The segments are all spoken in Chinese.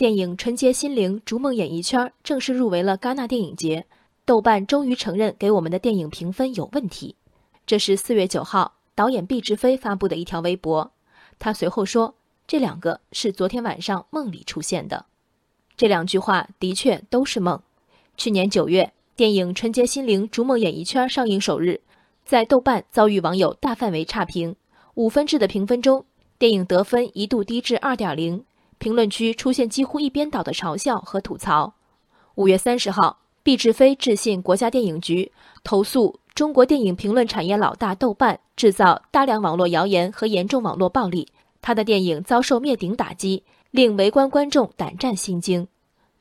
电影《纯洁心灵逐梦演艺圈》正式入围了戛纳电影节，豆瓣终于承认给我们的电影评分有问题。这是四月九号导演毕志飞发布的一条微博，他随后说：“这两个是昨天晚上梦里出现的。”这两句话的确都是梦。去年九月，电影《纯洁心灵逐梦演艺圈》上映首日，在豆瓣遭遇网友大范围差评，五分制的评分中，电影得分一度低至二点零。评论区出现几乎一边倒的嘲笑和吐槽。五月三十号，毕志飞致信国家电影局，投诉中国电影评论产业老大豆瓣制造大量网络谣言和严重网络暴力，他的电影遭受灭顶打击，令围观观众胆战心惊。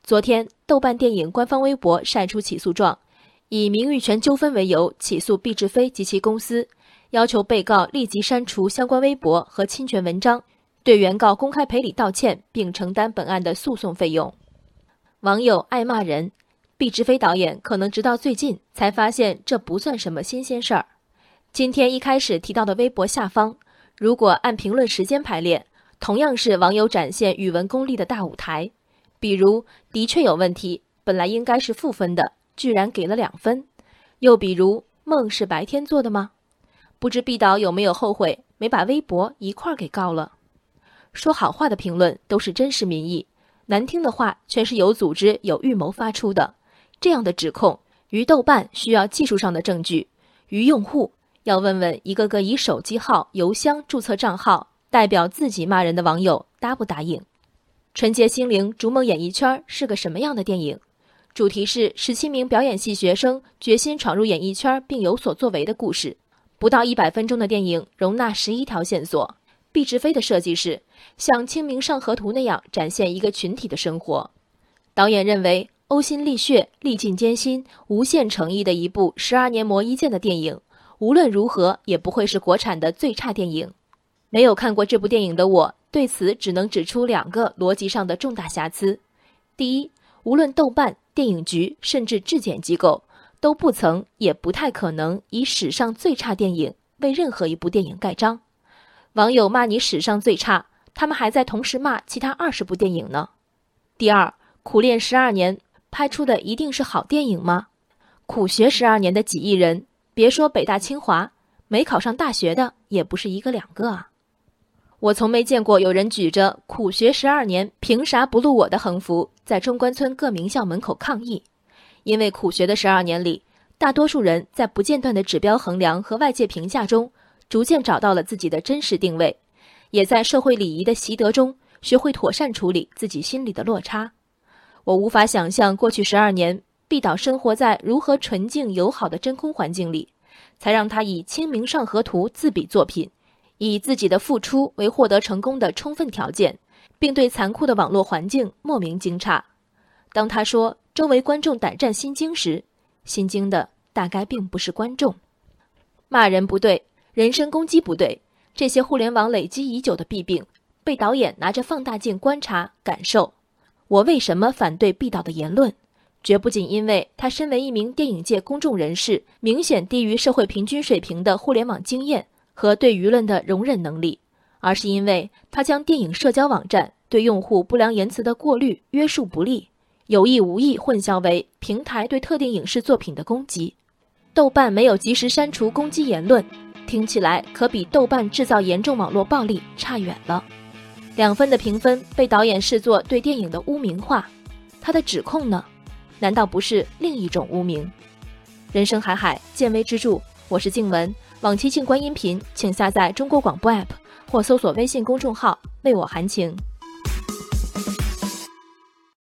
昨天，豆瓣电影官方微博晒出起诉状，以名誉权纠纷为由起诉毕志飞及其公司，要求被告立即删除相关微博和侵权文章。对原告公开赔礼道歉，并承担本案的诉讼费用。网友爱骂人，毕志飞导演可能直到最近才发现这不算什么新鲜事儿。今天一开始提到的微博下方，如果按评论时间排列，同样是网友展现语文功力的大舞台。比如的确有问题，本来应该是负分的，居然给了两分。又比如梦是白天做的吗？不知毕导有没有后悔没把微博一块儿给告了？说好话的评论都是真实民意，难听的话全是有组织、有预谋发出的。这样的指控，于豆瓣需要技术上的证据，于用户要问问一个个以手机号、邮箱注册账号代表自己骂人的网友答不答应。纯洁心灵逐梦演艺圈是个什么样的电影？主题是十七名表演系学生决心闯入演艺圈并有所作为的故事。不到一百分钟的电影，容纳十一条线索。毕志飞的设计是像《清明上河图》那样展现一个群体的生活。导演认为，呕心沥血、历尽艰辛、无限诚意的一部十二年磨一剑的电影，无论如何也不会是国产的最差电影。没有看过这部电影的我，对此只能指出两个逻辑上的重大瑕疵：第一，无论豆瓣、电影局，甚至质检机构，都不曾也不太可能以史上最差电影为任何一部电影盖章。网友骂你史上最差，他们还在同时骂其他二十部电影呢。第二，苦练十二年拍出的一定是好电影吗？苦学十二年的几亿人，别说北大清华，没考上大学的也不是一个两个啊。我从没见过有人举着“苦学十二年，凭啥不录我的”横幅，在中关村各名校门口抗议，因为苦学的十二年里，大多数人在不间断的指标衡量和外界评价中。逐渐找到了自己的真实定位，也在社会礼仪的习得中学会妥善处理自己心里的落差。我无法想象过去十二年毕导生活在如何纯净友好的真空环境里，才让他以《清明上河图》自比作品，以自己的付出为获得成功的充分条件，并对残酷的网络环境莫名惊诧。当他说周围观众胆战心惊时，心惊的大概并不是观众。骂人不对。人身攻击不对，这些互联网累积已久的弊病，被导演拿着放大镜观察感受。我为什么反对毕导的言论？绝不仅因为他身为一名电影界公众人士，明显低于社会平均水平的互联网经验和对舆论的容忍能力，而是因为他将电影社交网站对用户不良言辞的过滤约束不力，有意无意混淆为平台对特定影视作品的攻击。豆瓣没有及时删除攻击言论。听起来可比豆瓣制造严重网络暴力差远了。两分的评分被导演视作对电影的污名化，他的指控呢？难道不是另一种污名？人生海海，见微知著。我是静文，往期静观音频，请下载中国广播 APP 或搜索微信公众号为我含情。